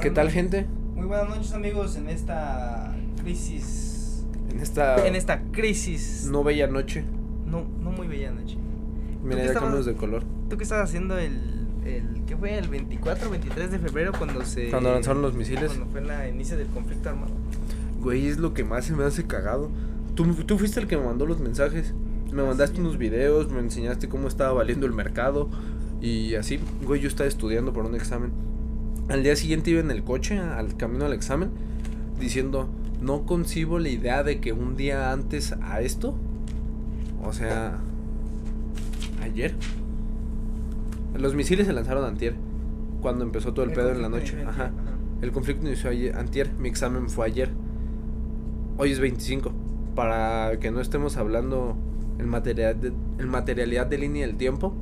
¿Qué tal, gente? Muy buenas noches, amigos, en esta crisis. En esta. En esta crisis. No bella noche. No, no muy bella noche. Mira, ya cambiamos de color. ¿Tú qué estabas haciendo el. el ¿Qué fue? ¿El 24 23 de febrero cuando se. Cuando lanzaron los misiles? Cuando fue la inicio del conflicto armado. Güey, es lo que más se me hace cagado. Tú, tú fuiste el que me mandó los mensajes. Me mandaste unos videos, me enseñaste cómo estaba valiendo el mercado. Y así, güey, yo estaba estudiando por un examen. Al día siguiente iba en el coche, al camino al examen, diciendo, no concibo la idea de que un día antes a esto, o sea, ayer, los misiles se lanzaron antier, cuando empezó todo el, pedo en la noche. Ajá. El conflicto inició ayer, antier, mi examen fue ayer. Hoy es 25. Para que no estemos hablando en materialidad de, en materialidad de línea del tiempo.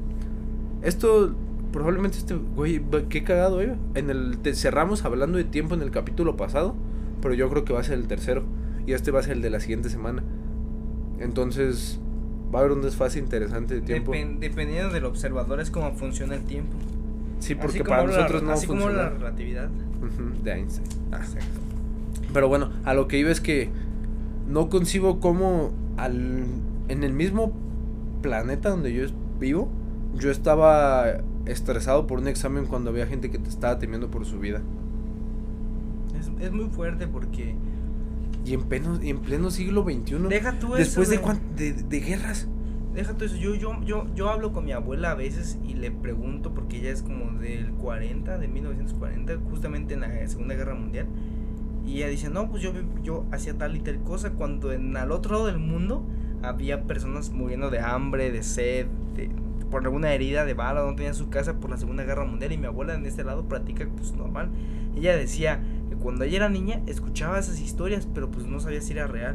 Esto probablemente este güey, qué cagado, eh. En el te- cerramos hablando de tiempo en el capítulo pasado, pero yo creo que va a ser el tercero y este va a ser el de la siguiente semana. Entonces, va a haber un desfase interesante de tiempo. Depen- dependiendo del observador es como funciona el tiempo. sí, porque Así como para la- nosotros no Así como funciona. la relatividad. De Einstein. Ah. Exacto. Pero bueno, a lo que iba es que no concibo cómo al, en el mismo planeta donde yo vivo, yo estaba estresado por un examen cuando había gente que te estaba temiendo por su vida. Es, es muy fuerte porque. Y en pleno, en pleno siglo XXI, Deja tú eso. después de, güey. cuán- de, de guerras. Deja todo eso. Yo, yo, yo, yo hablo con mi abuela a veces y le pregunto, porque ella es como del 40, de 1940, justamente en la Segunda Guerra Mundial. Y ella dice, no, pues yo, yo hacía tal y tal cosa cuando en al otro lado del mundo había personas muriendo de hambre, de sed, de- por alguna herida de bala, no tenía su casa por la Segunda Guerra Mundial. Y mi abuela en este lado practica pues normal. Ella decía que cuando ella era niña escuchaba esas historias, pero pues no sabía si era real.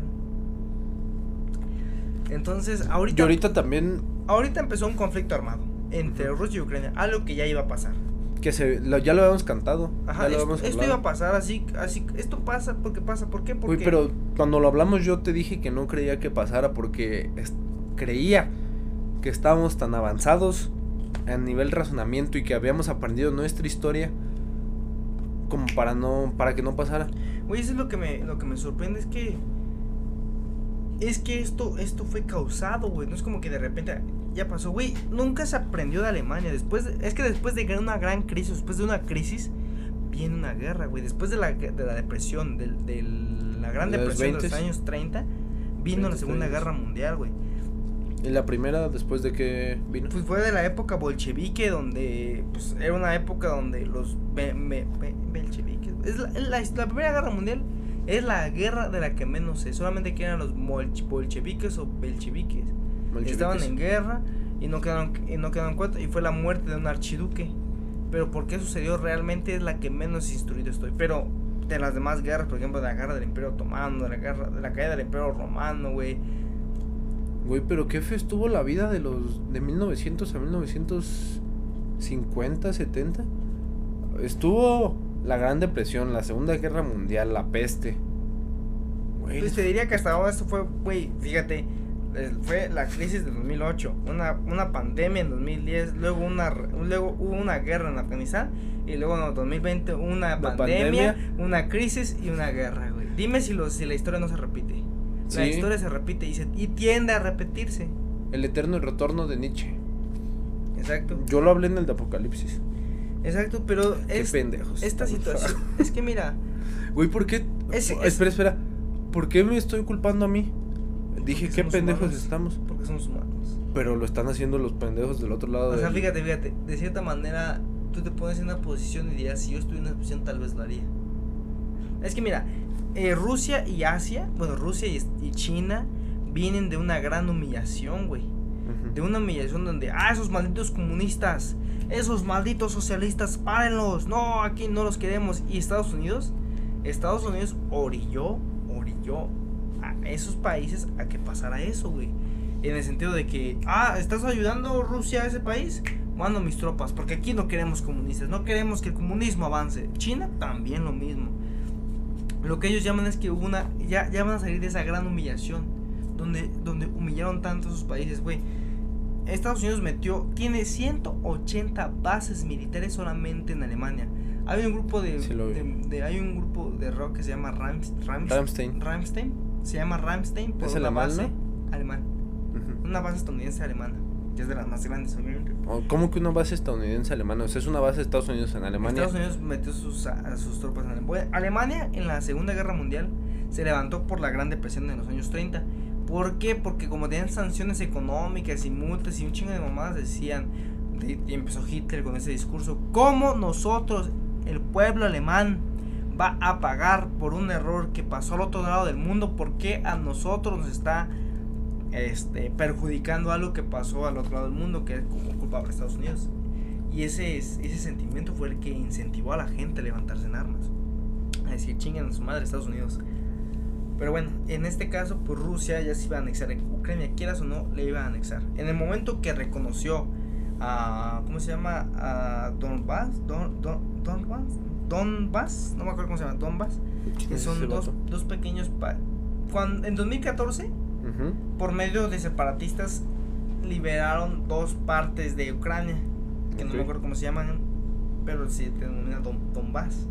Entonces, ahorita Y ahorita también, Ahorita empezó un conflicto armado entre. Rusia y Ucrania, algo que ya iba a pasar. que se, lo- ya lo habíamos cantado. Ajá, esto, habíamos esto iba a pasar así, así, esto pasa porque pasa, ¿por qué? Porque Uy, pero cuando lo hablamos yo te dije que no creía que pasara porque creía que estábamos tan avanzados a nivel razonamiento y que habíamos aprendido nuestra historia como para no para que no pasara. Güey, eso es lo que me, lo que me sorprende es que es que esto, esto fue causado, güey. No es como que de repente ya pasó, güey. Nunca se aprendió de Alemania. Después, de- es que después de una gran crisis, después de una crisis, viene una guerra, güey. Después de la, de la depresión, del, de la gran De depresión de los 20s. años 30, vino la 20, Segunda 30s. Guerra Mundial, güey. Y la primera después de que vino. Pues fue de la época bolchevique, donde pues era una época donde los be- be- be- bolcheviques, es la, la, la primera guerra mundial es la guerra de la que menos sé, solamente que eran los bolcheviques o belcheviques, Bolcheviques. estaban en guerra y no quedaron y no quedaron cuenta y fue la muerte de un archiduque, pero por qué sucedió realmente es la que menos instruido estoy, pero de las demás guerras, por ejemplo, de la guerra del Imperio Otomano, de la guerra de la caída del Imperio Romano, güey, Güey, pero qué fe estuvo la vida de los de 1900 a 1950, 70. Estuvo la Gran Depresión, la Segunda Guerra Mundial, la peste. Güey, Pues te diría que hasta ahora esto fue, güey, fíjate, eh, fue la crisis de 2008, una, una pandemia en 2010, luego una luego hubo una guerra en Afganistán y luego en 2020 una pandemia, pandemia. una crisis y una guerra, güey. Dime si, lo, si la historia no se repite. La historia se repite y, se, y tiende a repetirse. El eterno retorno de Nietzsche. Exacto. Yo lo hablé en el de Apocalipsis. Exacto, pero Qué es, pendejos. esta situación, es que mira, Güey, ¿por qué? Es- es- Espera, espera. ¿Por qué me estoy culpando a mí? Dije, qué pendejos humanos. estamos. porque somos humanos. Pero lo están haciendo los pendejos del otro lado. O sea, del- fíjate, fíjate, de cierta manera tú te pones en una posición y dirías, si yo estuviera en una posición tal vez lo haría. Es que mira, eh, Rusia y Asia, bueno, Rusia y, y China vienen de una gran humillación, güey. De una humillación donde, ah, esos malditos comunistas, esos malditos socialistas, párenlos, no, aquí no los queremos. Y Estados Unidos, Estados Unidos orilló, orilló a esos países a que pasara eso, güey. En el sentido de que, ah, ¿estás ayudando Rusia a ese país? Mando mis tropas, porque aquí no queremos comunistas, no queremos que el comunismo avance. China también lo mismo. Lo que ellos llaman es que hubo una, ya, ya van a salir de esa gran humillación, donde, donde humillaron tanto a esos países, güey. Estados Unidos metió, tiene 180 bases militares solamente en Alemania. Hay un grupo de, Sí, lo vi. de- de- hay un grupo de rock que se llama Rams, Rams- Rammstein. Rammstein. Se llama Rammstein por ¿Es una alemán, base no? alemán. Una base estadounidense alemana, que es de las más grandes, obviamente. ¿Cómo que una base estadounidense alemana? O sea, es una base de Estados Unidos en Alemania. Estados Unidos metió sus, a, sus tropas en Alemania. Alemania en la Segunda Guerra Mundial se levantó por la Gran Depresión de los años 30. ¿Por qué? Porque como tenían sanciones económicas y multas y un chingo de mamadas decían, de- y empezó Hitler con ese discurso, ¿cómo nosotros, el pueblo alemán, va a pagar por un error que pasó al otro lado del mundo? ¿Por qué a nosotros nos está este, perjudicando algo que pasó al otro lado del mundo, que es como culpable de Estados Unidos? Y ese, es- ese sentimiento fue el que incentivó a la gente a levantarse en armas. A decir, chinguen a su madre Estados Unidos. Pero bueno, en este caso, pues Rusia ya se iba a anexar Ucrania, quieras o no, le iba a anexar. En el momento que reconoció a, ¿cómo se llama? A Donbass, Don, Don, Donbass, Donbass, no me acuerdo cómo se llama, Donbass, ¿Quién que son dos, dos pequeños... cuando, en 2014, Por medio de separatistas, liberaron dos partes de Ucrania, que no me acuerdo cómo se llaman, pero se denomina Don, Donbass.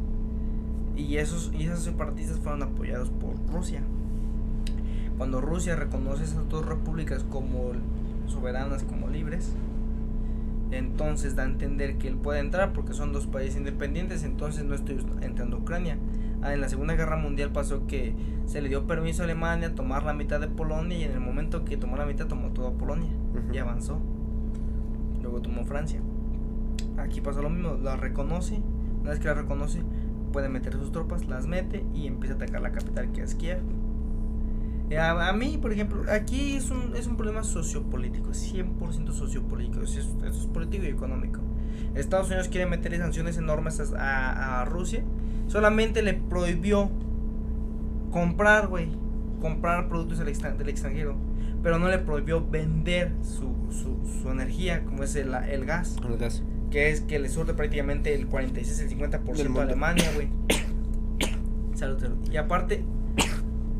Y esos, y esos separatistas fueron apoyados por Rusia. Cuando Rusia reconoce esas dos repúblicas como soberanas, como libres, entonces da a entender que él puede entrar porque son dos países independientes, entonces no estoy entrando a Ucrania. Ah, en la Segunda Guerra Mundial pasó que se le dio permiso a Alemania a tomar la mitad de Polonia y en el momento que tomó la mitad tomó toda Polonia y avanzó. Luego tomó Francia. Aquí pasó lo mismo, la reconoce, una vez que la reconoce puede meter sus tropas, las mete y empieza a atacar la capital que es Kiev. Eh, A, a mí, por ejemplo, aquí es un, es un problema sociopolítico, 100% sociopolítico, es- esto es político y económico. Estados Unidos quiere meterle sanciones enormes a, a- a Rusia, solamente le prohibió comprar, güey, comprar productos del, extran- del extranjero, pero no le prohibió vender su, su, su energía, como es el, el gas, El gas. que es que le surte prácticamente el 46, el 50% Del a mundo. Alemania, güey. Salud, salud. Y aparte,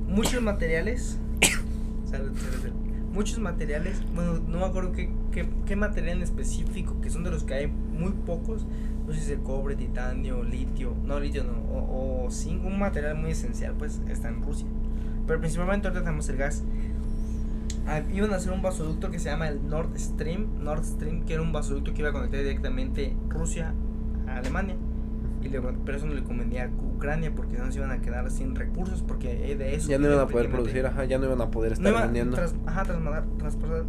muchos materiales. Salud, salud, salud. Muchos materiales, bueno, no me acuerdo qué, qué, qué material en específico, que son de los que hay muy pocos. No sé si es el cobre, titanio, litio, no litio, no, o, o zinc, un material muy esencial, pues está en Rusia. Pero principalmente ahorita tenemos el gas. Ah, iban a hacer un vasoducto que se llama el Nord Stream, Nord Stream, que era un vasoducto que iba a conectar directamente Rusia a Alemania. Y le- pero eso no le convenía a Ucrania porque no se iban a quedar sin recursos porque eh, de eso Ya no iban a poder producir, ajá, ya no iban a poder no estar iba- vendiendo. tras- ajá, transportar.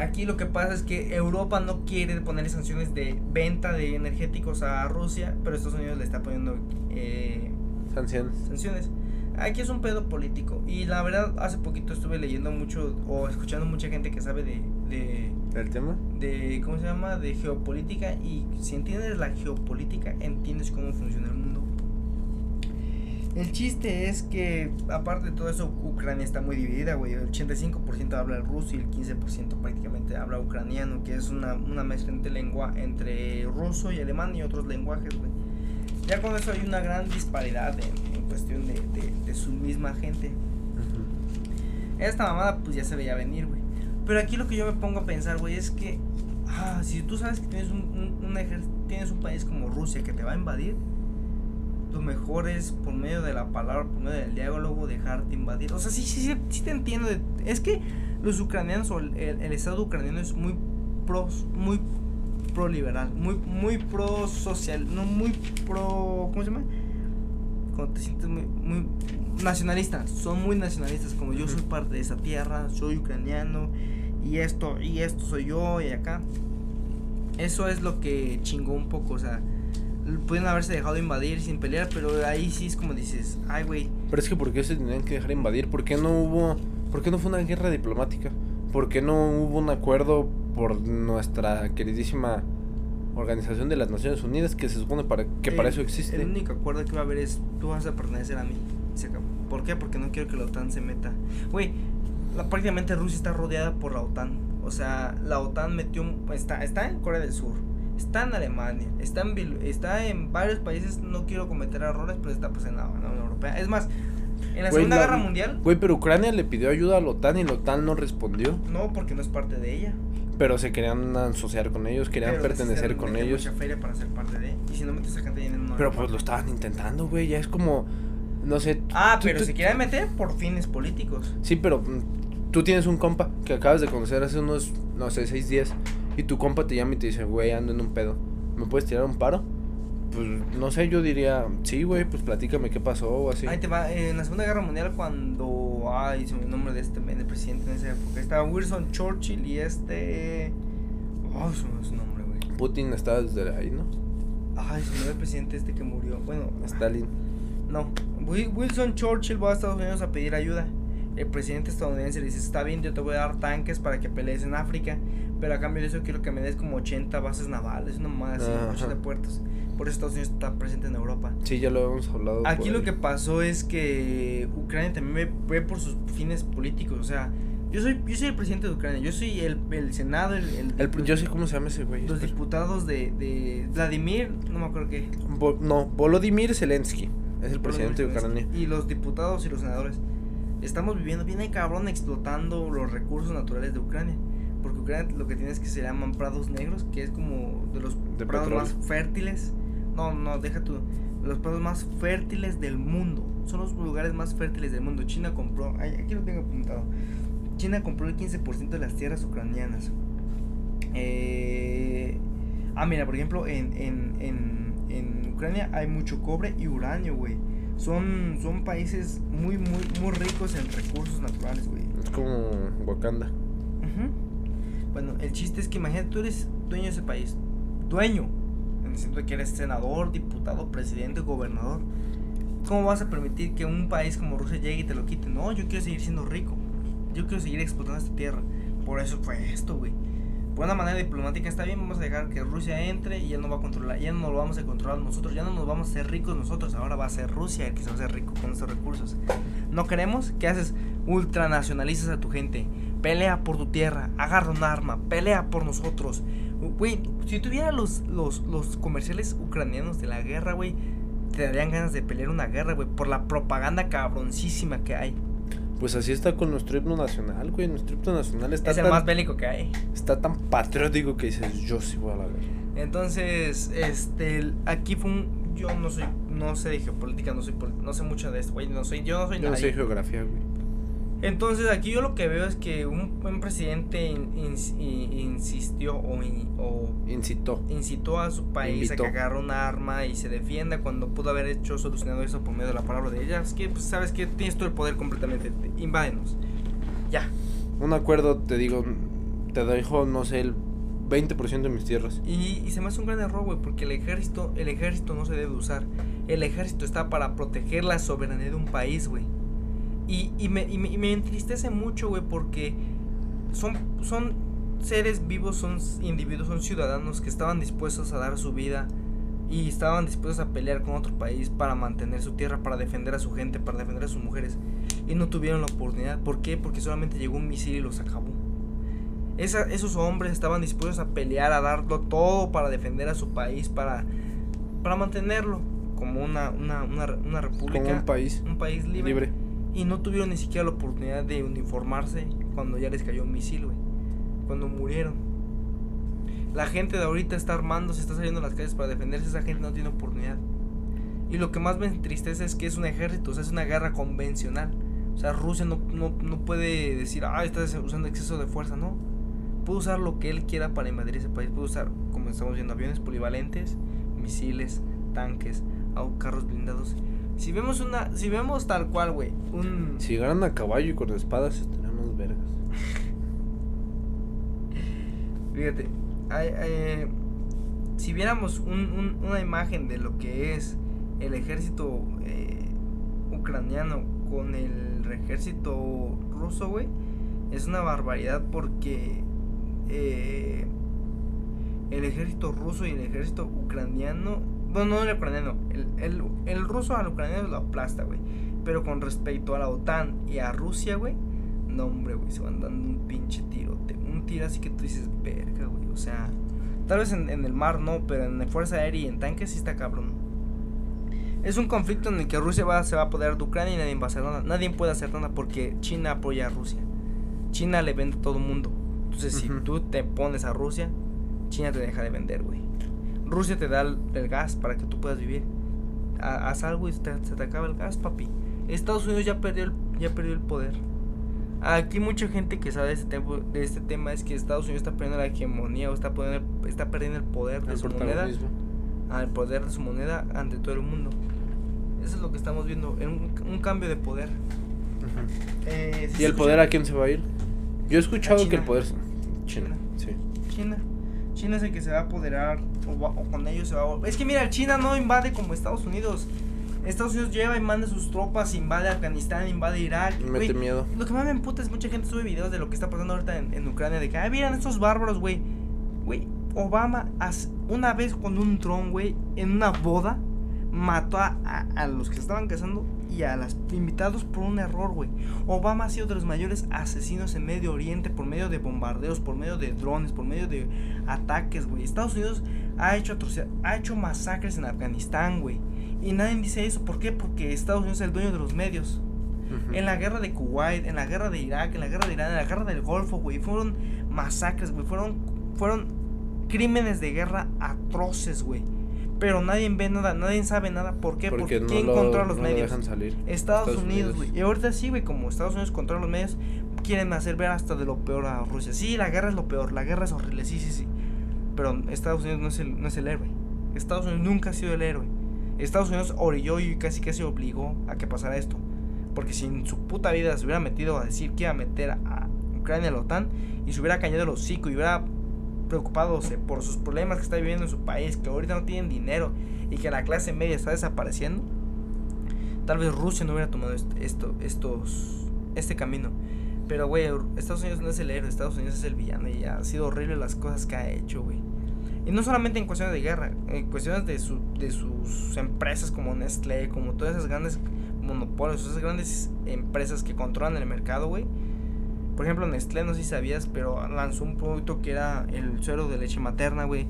Aquí lo que pasa es que Europa no quiere ponerle sanciones de venta de energéticos a Rusia, pero Estados Unidos le está poniendo eh, Sanciones. sanciones. Aquí es un pedo político. Y la verdad, hace poquito estuve leyendo mucho o escuchando mucha gente que sabe de, de, ¿El tema? de ¿cómo se llama? De geopolítica. Y si entiendes la geopolítica, entiendes cómo funciona el mundo. El chiste es que, aparte de todo eso, Ucrania está muy dividida, güey. El 85% habla el ruso y el 15% prácticamente habla ucraniano, que es una, una mezcla entre, lengua, entre ruso y alemán y otros lenguajes, güey. Ya con eso hay una gran disparidad en, en cuestión de, de, de su misma gente. Esta mamada pues ya se veía venir, güey. Pero aquí lo que yo me pongo a pensar, güey, es que ah, si tú sabes que tienes un, un, tienes un país como Rusia que te va a invadir, lo mejor es por medio de la palabra, por medio del diálogo, dejarte invadir. O sea, sí, sí, sí, sí te entiendo. es que los ucranianos o el, el- el Estado ucraniano es muy pro, muy pro liberal, muy, muy pro social, no muy pro, ¿cómo se llama? Cuando te sientes muy, muy nacionalista, son muy nacionalistas, como yo soy parte de esa tierra, soy ucraniano y esto y esto soy yo y acá. Eso es lo que chingó un poco, o sea, pueden haberse dejado invadir sin pelear, pero ahí sí es como dices, ay güey, Pero es que ¿por qué se tenían que dejar invadir? ¿Por qué no hubo, por qué no fue una guerra diplomática? ¿Por qué no hubo un acuerdo por nuestra queridísima Organización de las Naciones Unidas que se supone para que para el- eso existe? El único acuerdo que va a haber es tú vas a pertenecer a mí. y Se acabó. ¿Por qué? Porque no quiero que la OTAN se meta. Güey, prácticamente Rusia está rodeada por la OTAN. O sea, la OTAN metió está está en Corea del Sur, está en Alemania, está en está en varios países, no quiero cometer errores, pero está pues en la, en la Unión Europea. Es más, en la Segunda la- Guerra Mundial Güey, pero Ucrania le pidió ayuda a la OTAN y la OTAN no respondió. no porque no es parte de ella. Pero se querían asociar con ellos, querían Pero pertenecer con ellos. mucha feria para ser parte de. Y si no metes a gente en un Pero pues lo estaban intentando, güey. Ya es como. No sé. Ah, tú- pero tú- se quieren meter por fines políticos. Sí, pero mm, tú tienes un compa que acabas de conocer hace unos, no sé, seis días. Y tu compa te llama y te dice, güey, ando en un pedo. ¿Me puedes tirar un paro? Pues no sé, yo diría, sí, güey, pues platícame qué pasó o así. Ahí te va, en la Segunda Guerra Mundial cuando, ay, se me el nombre de este del presidente en esa época, estaba Wilson Churchill y este, oh, se me su nombre, güey. Putin está desde ahí, ¿no? Ay, se me el presidente este que murió, bueno, Stalin. no, Wi- Wilson Churchill va a Estados Unidos a pedir ayuda. El presidente estadounidense le dice, está bien, yo te voy a dar tanques para que pelees en África, pero a cambio de eso quiero que me des como 80 bases navales, una más así, Ajá. 80 puertos. Por eso Estados Unidos está presente en Europa. Sí, ya lo hemos hablado. Aquí lo que pasó es que Ucrania también ve, por sus fines políticos. O sea, yo soy, yo soy el presidente de Ucrania, yo soy el, el Senado, el, el- El, yo sé cómo se llama ese güey. los espera. diputados de, de Vladimir, no me acuerdo qué. Vo- no, Volodymyr Zelensky. Es el presidente de Ucrania. Y los diputados y los senadores. Estamos viviendo bien de cabrón explotando los recursos naturales de Ucrania. Ucrania lo que tiene es que se llaman prados negros, que es como de los De prados petróleo. más fértiles. No, no, deja tú. Los prados más fértiles del mundo. Son los lugares más fértiles del mundo. China compró, ay, aquí lo tengo apuntado. China compró el 15% de las tierras ucranianas. Eh, ah, mira, por ejemplo, en, en, en, en Ucrania hay mucho cobre y uranio, güey. Son, son países muy, muy, muy ricos en recursos naturales, güey. Es como Wakanda. Bueno, el chiste es que imagínate, tú eres dueño de ese país. Dueño. En el sentido de que eres senador, diputado, presidente, gobernador. ¿Cómo vas a permitir que un país como Rusia llegue y te lo quite? No, yo quiero seguir siendo rico. Yo quiero seguir explotando esta tierra. Por eso fue esto, güey. Por una manera diplomática está bien, vamos a dejar que Rusia entre y ya no va a controlar, ya no lo vamos a controlar nosotros, ya no nos vamos a hacer ricos nosotros, ahora va a ser Rusia el que se va a hacer rico con estos recursos. No queremos, ¿qué haces? Ultranacionalizas a tu gente, pelea por tu tierra, agarra un arma, pelea por nosotros. Güey, si tuviera los, los, los comerciales ucranianos de la guerra, güey, te darían ganas de pelear una guerra, güey, por la propaganda cabroncísima que hay. Pues así está con nuestro himno nacional, güey. Nuestro himno nacional está es el tan, más bélico que hay. está tan patriótico que dices, yo sí voy a la guerra. Entonces, este, aquí fue un, yo no soy, no sé de geopolítica, no soy, no sé mucho de esto, güey, no soy, yo no soy Yo no sé geografía, güey. Entonces, aquí yo lo que veo es que un, un presidente in- insistió o, in- o Incitó. incitó a su país Invitó. a que agarre un arma y se defienda cuando pudo haber hecho solucionado eso por medio de la palabra de ella. Es que, pues, sabes que tienes todo el poder completamente, te- invádenos. Ya. Un acuerdo, te digo, te dejo, no sé, el 20% de mis tierras. Y, y se me hace un gran error, güey, porque el ejército, el ejército no se debe usar. El ejército está para proteger la soberanía de un país, güey. Y, y, me, y, me, y me entristece mucho, güey, porque son, son seres vivos, son individuos, son ciudadanos que estaban dispuestos a dar su vida y estaban dispuestos a pelear con otro país para mantener su tierra, para defender a su gente, para defender a sus mujeres. Y no tuvieron la oportunidad. ¿Por qué? Porque solamente llegó un misil y los acabó. Esa- esos hombres estaban dispuestos a pelear, a darlo todo para defender a su país, para, para mantenerlo como una, una, una, una república, Como un país un país libre, libre. Y no tuvieron ni siquiera la oportunidad de uniformarse cuando ya les cayó un misil, güey. Cuando murieron. La gente de ahorita está armando, se está saliendo a las calles para defenderse, esa gente no tiene oportunidad. Y lo que más me entristece es que es un ejército, o sea, es una guerra convencional. O sea, Rusia no, no, no puede decir, ah, está usando exceso de fuerza, no. Puede usar lo que él quiera para invadir ese país. Puede usar, como estamos viendo, aviones polivalentes, misiles, tanques, carros blindados. Si vemos una, si vemos tal cual, güey, un... Si llegaran a caballo y con espadas, estaríamos vergas. Fíjate, hay- hay- si viéramos un- un- una imagen de lo que es el ejército eh, ucraniano con el ejército ruso, güey, es una barbaridad porque eh, el ejército ruso y el ejército ucraniano, bueno, no el ucraniano, el, el, el ruso al ucraniano lo aplasta, güey, pero con respecto a la OTAN y a Rusia, güey, no, hombre, güey, se van dando un pinche tirote. Un tiro así que tú dices, verga, güey. O sea, tal vez en, en el mar no, pero en la fuerza aérea y en tanques sí está cabrón. Es un conflicto en el que Rusia va, se va a apoderar de Ucrania y nadie va a hacer nada. Nadie puede hacer nada porque China apoya a Rusia. China le vende a todo el mundo. Entonces, si tú te pones a Rusia, China te deja de vender, güey. Rusia te da el, el gas para que tú puedas vivir. Ha- haz algo y se te, se te acaba el gas, papi. Estados Unidos ya perdió el, ya perdió el poder. Aquí mucha gente que sabe de este, tempo- de este tema es que Estados Unidos está perdiendo la hegemonía o está, poniendo- está perdiendo el poder de El su moneda al poder de su moneda ante todo el mundo. Eso es lo que estamos viendo, en un, un cambio de poder. Eh, ¿sí ¿Y el escucha? poder a quién se va a ir? Yo he escuchado que el poder... China, China. sí. China. China es el que se va a apoderar o, va- o con ellos se va a... Es que mira, China no invade como Estados Unidos. Estados Unidos lleva y manda sus tropas, invade Afganistán, invade Irak. Me mete miedo. Lo que más me emputa es mucha gente sube videos de lo que está pasando ahorita en, en Ucrania. De que, ah, miren estos bárbaros, güey. Güey, Obama hace- una vez con un dron, güey, en una boda, mató a, a- a los que se estaban casando y a los invitados por un error, güey. Obama ha sido de los mayores asesinos en Medio Oriente por medio de bombardeos, por medio de drones, por medio de ataques, güey. Estados Unidos ha hecho, ha hecho masacres en Afganistán, güey. Y nadie dice eso. ¿Por qué? Porque Estados Unidos es el dueño de los medios. En la guerra de Kuwait, en la guerra de Irak, en la guerra de Irán, en la guerra del Golfo, güey. Fueron masacres, güey. Fueron, fueron crímenes de guerra atroces, güey. Pero nadie ve nada, nadie sabe nada. ¿Por qué? Porque, Porque no ¿quién lo, controla los no lo medios? dejan salir. Estados, Estados Unidos, Unidos. güey. Y ahorita sí, güey, como Estados Unidos controla los medios, quieren hacer ver hasta de lo peor a Rusia. Sí, la guerra es lo peor, la guerra es horrible, sí, sí, sí. Pero Estados Unidos no es el, no es el héroe. Estados Unidos nunca ha sido el héroe. Estados Unidos orilló y casi casi obligó a que pasara esto. Porque si en su puta vida se hubiera metido a decir que iba a meter a Ucrania a la OTAN y se hubiera cañado el hocico y hubiera preocupado por sus problemas que está viviendo en su país, que ahorita no tienen dinero y que la clase media está desapareciendo, tal vez Rusia no hubiera tomado est- esto, estos, este camino. Pero, güey, Estados Unidos no es el héroe, Estados Unidos es el villano y ha sido horrible las cosas que ha hecho, güey. Y no solamente en cuestiones de guerra, en cuestiones de, su, de sus empresas como Nestlé, como todas esas grandes monopolios, esas grandes empresas que controlan el mercado, güey. Por ejemplo, Nestlé, no sé si sabías, pero lanzó un producto que era el suero de leche materna, güey.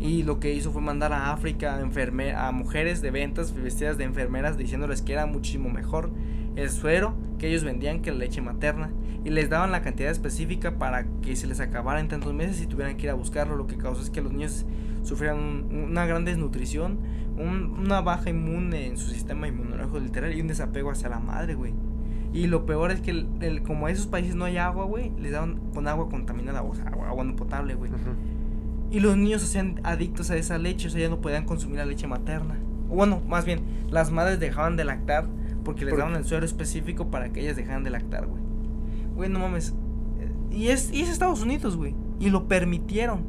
Y lo que hizo fue mandar a África a, enferme- a mujeres de ventas vestidas de enfermeras diciéndoles que era muchísimo mejor el suero que ellos vendían que la leche materna. Y les daban la cantidad específica para que se les acabara en tantos meses y tuvieran que ir a buscarlo. Lo que causó es que los niños sufrieran un- una gran desnutrición, un- una baja inmune en su sistema inmunológico literal y un desapego hacia la madre, güey. Y lo peor es que el, el- como en esos países no hay agua, güey, les daban con agua contaminada, o sea, agua, agua no potable, güey. Y los niños se hacían adictos a esa leche, o sea, ya no podían consumir la leche materna. O bueno, más bien, las madres dejaban de lactar porque les Por- daban el suero específico para que ellas dejaran de lactar, güey. Güey, no mames. Eh, Y es, y es Estados Unidos, güey. Y lo permitieron.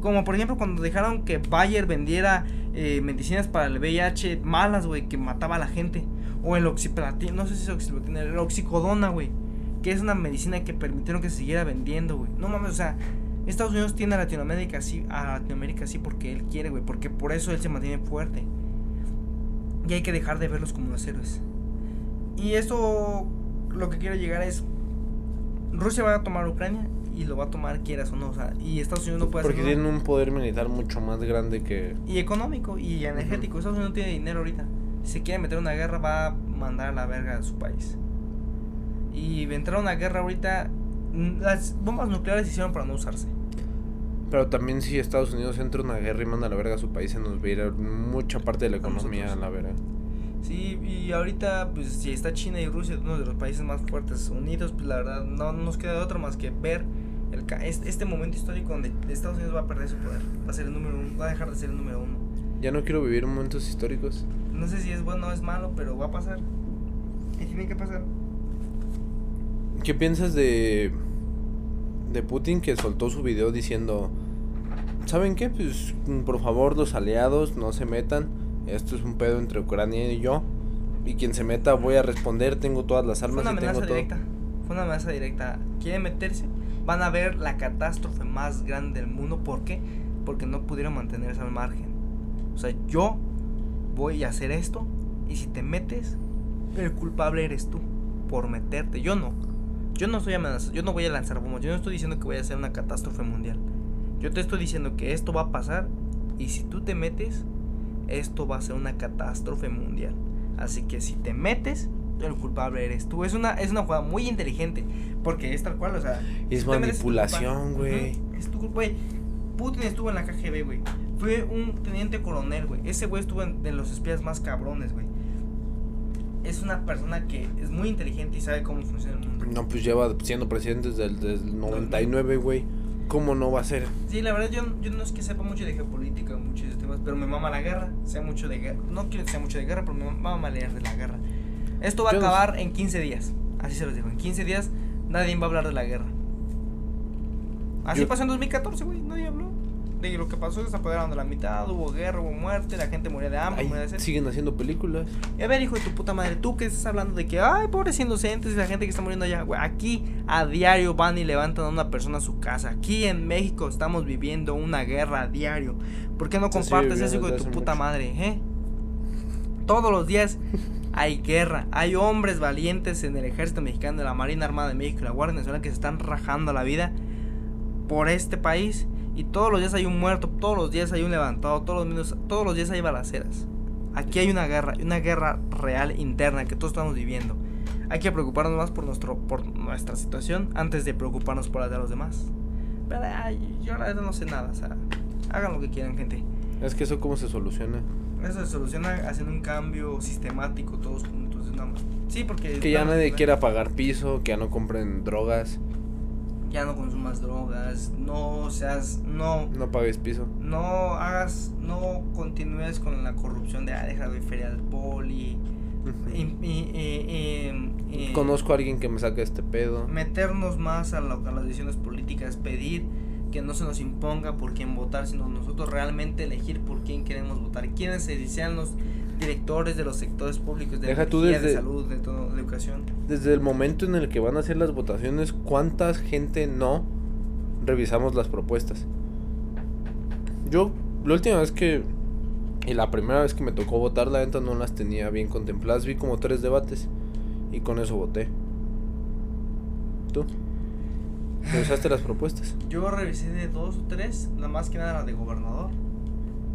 Como por ejemplo cuando dejaron que Bayer vendiera eh, medicinas para el VIH malas, güey, que mataba a la gente. O el oxiplatina, no sé si es oxiplatina, el oxicodona, güey. Que es una medicina que permitieron que se siguiera vendiendo, güey. No mames, o sea, Estados Unidos tiene a Latinoamérica así, a Latinoamérica así porque él quiere, güey. Porque por eso él se mantiene fuerte. Y hay que dejar de verlos como los héroes. Y esto, lo que quiero llegar es, Rusia va a tomar Ucrania y lo va a tomar quieras o no. O sea, y Estados Unidos no puede Porque hacer tienen un poder militar mucho más grande que... Y económico y energético. Estados Unidos no tiene dinero ahorita. Si quiere meter una guerra, va a mandar a la verga a su país. Y entrar a una guerra ahorita, las bombas nucleares se hicieron para no usarse. Pero también si Estados Unidos entra en una guerra y manda a la verga a su país, se nos va a ir mucha parte de la economía a la verga. Sí, y ahorita, pues si está China y Rusia, uno de los países más fuertes unidos, pues la verdad no nos queda de otra más que ver el, ca- este momento histórico donde Estados Unidos va a perder su poder. Va a ser el número uno, va a dejar de ser el número uno. Ya no quiero vivir momentos históricos. No sé si es bueno o es malo, pero va a pasar. Y tiene que pasar. ¿Qué piensas de de Putin que soltó su video diciendo, ¿saben qué? Pues por favor los aliados no se metan. Esto es un pedo entre Ucrania y yo. Y quien se meta voy a responder, tengo todas las Fue armas una y tengo amenaza todo. directa. Fue una amenaza directa. Quieren meterse, van a ver la catástrofe más grande del mundo. ¿Por qué? Porque no pudieron mantenerse al margen. O sea, yo voy a hacer esto y si te metes, el culpable eres tú por meterte. Yo no. Yo no soy amenazado. Yo no voy a lanzar bombas. Yo no estoy diciendo que voy a hacer una catástrofe mundial. Yo te estoy diciendo que esto va a pasar y si tú te metes, esto va a ser una catástrofe mundial. Así que si te metes, el culpable eres tú. Es una, es una jugada muy inteligente. Porque es tal cual, o sea. Es manipulación, güey. Ujú, Es tu culpa, güey. Putin estuvo en la KGB, güey. Fue un teniente coronel, güey. Ese güey estuvo en, de los espías más cabrones, güey. Es una persona que es muy inteligente y sabe cómo funciona el mundo. No, pues lleva siendo presidente desde el, desde el 99, güey. ¿Cómo no va a ser? Sí, la verdad yo, yo no es que sepa mucho de geopolítica, muchos temas, pero me mama la guerra, sé mucho de guerra. No quiero que sea mucho de guerra, pero me mama leer de la guerra. Esto va Yo a no acabar en 15 días, así se los digo, en 15 días nadie va a hablar de la guerra. Así Yo- pasó en 2014, güey, nadie habló. De lo que pasó, se apoderaron de la mitad, hubo guerra, hubo muerte, la gente moría de hambre, moría de siguen haciendo películas. Y a ver, hijo de tu puta madre, tú que estás hablando de que, ay, pobres inocentes y la gente que está muriendo allá, güey. Aquí a diario van y levantan a una persona a su casa. Aquí en México estamos viviendo una guerra a diario. ¿Por qué no compartes eso, hijo de tu puta mucho. madre, eh? Todos los días hay guerra. Hay hombres valientes en el ejército mexicano, en la Marina Armada de México y la Guardia Nacional que se están rajando la vida por este país. Y todos los días hay un muerto, todos los días hay un levantado, todos los, todos los días hay balaceras. Aquí hay una guerra, una guerra real interna que todos estamos viviendo. Hay que preocuparnos más por, nuestro, por nuestra situación antes de preocuparnos por la de los demás. Pero ay, yo la verdad no sé nada, o sea, hagan lo que quieran, gente. Es que eso cómo se soluciona. Eso se soluciona haciendo un cambio sistemático todos juntos. Nada más. Sí, porque... Que ya nadie quiera pagar piso, que ya no compren drogas, Ya no consumas drogas, no seas... No... no pagues piso. no hagas, no continúes con la corrupción de, ah, deja de feria al poli, Ujú. y, y- y- y- y- Conozco a alguien que me saque este pedo. meternos más a, lo- a las decisiones políticas, pedir que no se nos imponga por quién votar, sino nosotros realmente elegir por quién queremos votar, quiénes se sean los directores de los sectores públicos, de Deja tú de salud, de todo, de educación. Desde el momento en el que van a hacer las votaciones, ¿cuánta gente no revisamos las propuestas? Yo, la última vez que. Y la primera vez que me tocó votar, la neta no las tenía bien contempladas. Vi como tres debates. Y con eso voté. ¿Tú? ¿Revisaste las propuestas? Yo revisé de dos o tres, la más que nada la de gobernador.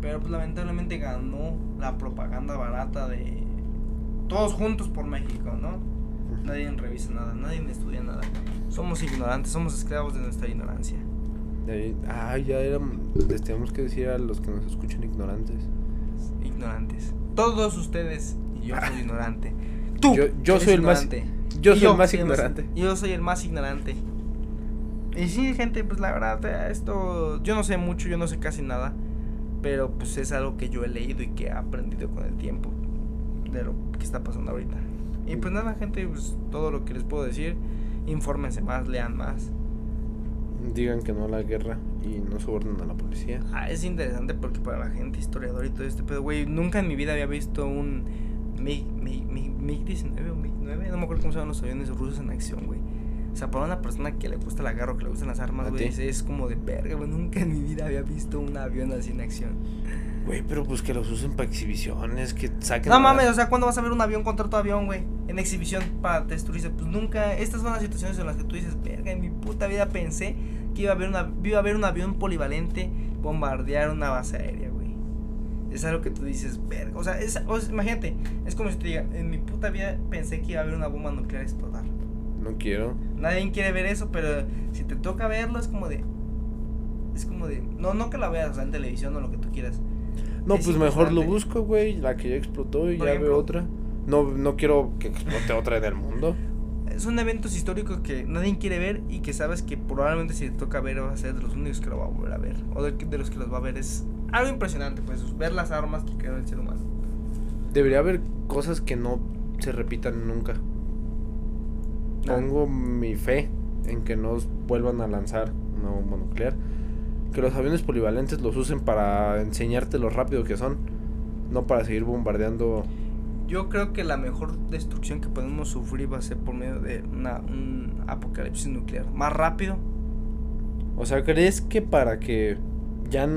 Pero pues lamentablemente ganó la propaganda barata de todos juntos por México, ¿no? Nadie revisa nada, nadie estudia nada. Somos ignorantes, somos esclavos de nuestra ignorancia. Ah, ya eran. Les tenemos que decir a los que nos escuchan ignorantes. Ignorantes. Todos ustedes y yo soy ignorante. Tú. Yo- soy el más- ignorante. yo soy el más ignorante. Yo soy el más ignorante. Y sí, gente, pues la verdad, esto. Yo no sé mucho, yo no sé casi nada. Pero pues es algo que yo he leído y que he aprendido con el tiempo. De lo que está pasando ahorita. Y pues nada, gente, pues todo lo que les puedo decir. Infórmense más, lean más. Digan que no a la guerra y no sobornen a la policía. Ah, es interesante porque para la gente historiador y todo este pedo, güey, nunca en mi vida había visto un MiG, MiG, MiG, MiG 19 o MiG 9, no me acuerdo cómo se llaman los aviones rusos en acción, güey. O sea, para una persona que le gusta la guerra o que le gustan las armas, ¿A güey, es, es como de verga, güey. Nunca en mi vida había visto un avión así en acción. Güey, pero pues que los usen para exhibiciones, que saquen. No mames, o sea, ¿cuándo vas a ver un avión contra otro avión, güey? En exhibición para destruirse. Pues nunca. Estas son las situaciones en las que tú dices, verga, en mi puta vida pensé que iba a haber, una, iba a haber un avión polivalente bombardear una base aérea, güey. Es algo que tú dices, verga. O sea, es, o sea, imagínate, es como si te diga, en mi puta vida pensé que iba a haber una bomba nuclear explotar. No quiero. Nadie quiere ver eso, pero si te toca verlo es como de. Es como de. No, no que la veas, o sea, en televisión o lo que tú quieras. No, Es pues mejor lo busco, güey. La que ya explotó y Por ya ejemplo. veo otra. No, no quiero que explote otra en el mundo. Son eventos históricos que nadie quiere ver y que sabes que probablemente si te toca ver vas a ser de los únicos que lo va a volver a ver. O de, de los que los va a ver. Es algo impresionante, pues, ver las armas que creó el ser humano. Debería haber cosas que no se repitan nunca. Pongo mi fe en que no vuelvan a lanzar una bomba nuclear. Que los aviones polivalentes los usen para enseñarte lo rápido que son. No para seguir bombardeando. Yo creo que la mejor destrucción que podemos sufrir va a ser por medio de una, un apocalipsis nuclear. Más rápido. O sea, ¿crees que para que ya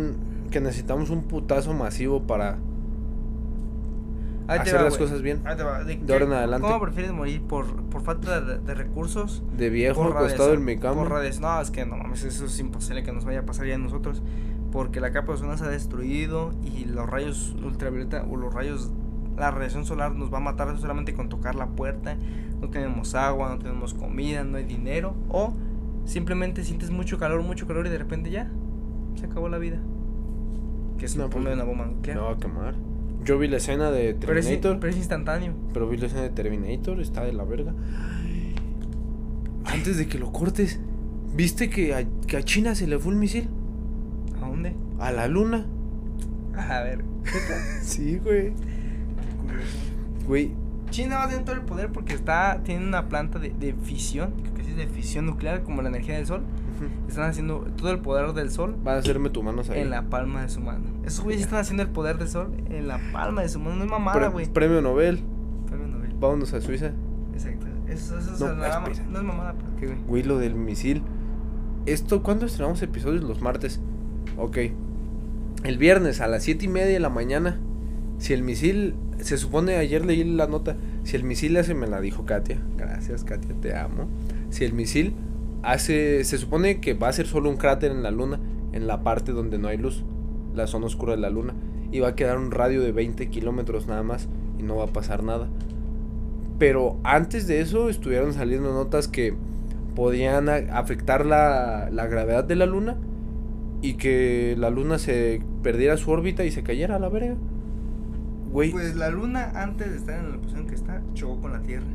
que necesitamos un putazo masivo para Ahí hacer va, las güey. cosas bien? Ahí te va. De qué- ahora en adelante. ¿Cómo prefieres morir? ¿Por, por falta de, de recursos? De viejo, acostado en mi cama. por radiación- No, es que no mames, eso es imposible que nos vaya a pasar ya a nosotros. Porque la capa de ozono se ha destruido y los rayos ultravioleta o los rayos la radiación solar nos va a matar solamente con tocar la puerta, no tenemos agua, no tenemos comida, no hay dinero, o simplemente sientes mucho calor, mucho calor y de repente ya se acabó la vida. Que se No, pues, una bomba nuclear. Me va a quemar. Yo vi la escena de pero, es, Terminator. pero es instantáneo. Pero vi la escena de Terminator, está de la verga. Antes de que lo cortes, ¿viste que a, que a China se le fue un misil? ¿A dónde? A la luna. A ver. Sí, güey. Güey, China va dentro del poder porque está tiene una planta de, de fisión, creo que sí es de fisión nuclear como la energía del sol. Están haciendo todo el poder del sol van a hacerme tu manos ahí. en la palma de su mano. Esos güeyes están haciendo el poder del sol en la palma de su mano. No es mamada, Pre- güey. premio Nobel. Premio Nobel. Vámonos a Suiza. Exacto. Eso, eso, No, es nada más- espera. no es mamada, ¿por qué, güey? Güey, lo del misil. Esto, ¿cuándo estrenamos episodios? Los martes. Ok. El viernes a las siete y media de la mañana. Si el misil. Se supone, ayer leí la nota. Si el misil hace, me la dijo Katia. Gracias, Katia, te amo. Si el misil hace. Se supone que va a ser solo un cráter en la luna. En la parte donde no hay luz. La zona oscura de la luna. Y va a quedar un radio de 20 kilómetros nada más. Y no va a pasar nada. Pero antes de eso estuvieron saliendo notas que podían afectar la, la gravedad de la luna y que la luna se perdiera su órbita y se cayera a la verga. Pues la luna, antes de estar en la posición que está, chocó con la Tierra.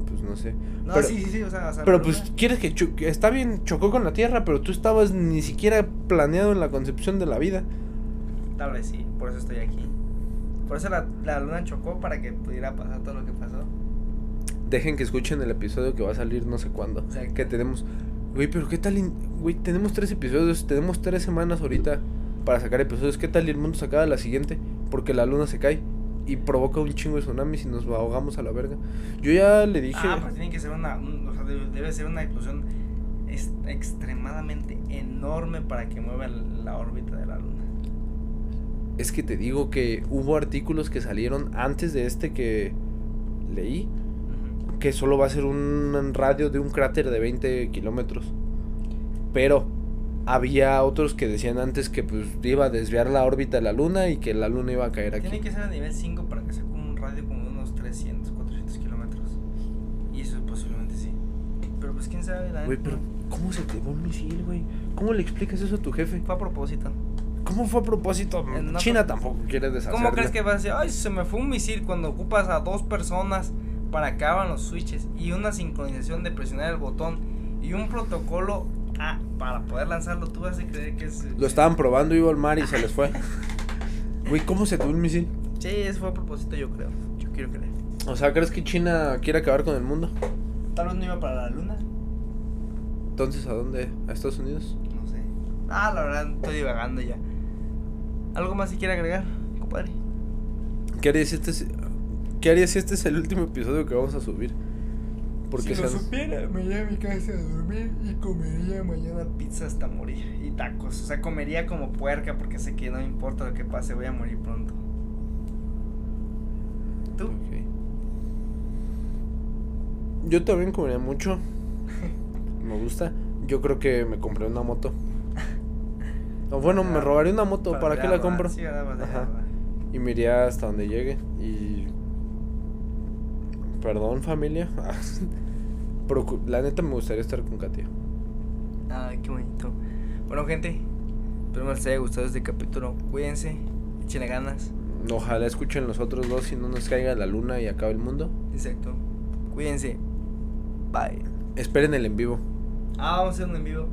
No, pues no sé. No, Pero- sí, sí, sí, o sea, o sea, Pero pues quieres que, está bien, chocó con la Tierra, pero tú estabas ni siquiera planeado en la concepción de la vida. Tal vez sí, por eso estoy aquí. Por eso la, la luna chocó para que pudiera pasar todo lo que pasó. Dejen que escuchen el episodio que va a salir no sé cuándo. Exacto. Que tenemos... Güey, pero qué tal... in- Güey, tenemos tres episodios, tenemos tres semanas ahorita para sacar episodios. ¿Qué tal y el mundo se acaba la siguiente? Porque la luna se cae y provoca un chingo de tsunamis y nos ahogamos a la verga. Yo ya le dije... Ah, pero tiene que ser una, un- o sea, debe, debe ser una explosión es- extremadamente enorme para que mueva la órbita de la luna. Es que te digo que hubo artículos que salieron antes de este que leí. Que solo va a ser un radio de un cráter de 20 kilómetros. Pero había otros que decían antes que pues iba a desviar la órbita de la luna y que la luna iba a caer aquí. Tiene que ser a nivel 5 para que sea como un radio como de unos 300, 400 kilómetros. Y eso posiblemente sí. Pero pues quién sabe, la Güey, pero ¿cómo se te va un misil, güey? ¿Cómo le explicas eso a tu jefe? Fue a propósito. ¿Cómo fue a propósito? No China tampoco quiere deshacerla. ¿Cómo crees que va a decir? Ay, se me fue un misil cuando ocupas a dos personas para que hagan los switches y una sincronización de presionar el botón y un protocolo ah, para poder lanzarlo. Tú vas a creer que es. Lo estaban probando, iba al mar y se les fue. Güey, ¿cómo se tuvo un misil? Sí, eso fue a propósito, yo creo. Yo quiero creer. O sea, ¿crees que China quiere acabar con el mundo? Tal vez no iba para la luna. Entonces, ¿a dónde? ¿A Estados Unidos? No sé. Ah, la verdad, estoy divagando ya. ¿Algo más si quiere agregar, compadre? ¿Qué harías si este es, ¿qué harías si este es el último episodio que vamos a subir? Porque si lo supiera, me iría a mi casa a dormir y comería mañana pizza hasta morir. Y tacos. O sea, comería como puerca porque sé que no me importa lo que pase, voy a morir pronto. ¿Tú? Ok. Yo también comería mucho. Me gusta. Yo creo que me compré una moto. O bueno, me robaré una moto. ¿Para, qué la compro? Sí, Ajá. Y me iría hasta donde llegue. Y. Perdón, familia. La neta me gustaría estar con Katia. Ay, qué bonito. Bueno, gente, espero les haya gustado este capítulo. Cuídense, échenle ganas. Ojalá escuchen los otros dos y no nos caiga la luna y acabe el mundo. Exacto. Cuídense. Bye. Esperen el en vivo. Ah, vamos a hacer un en vivo.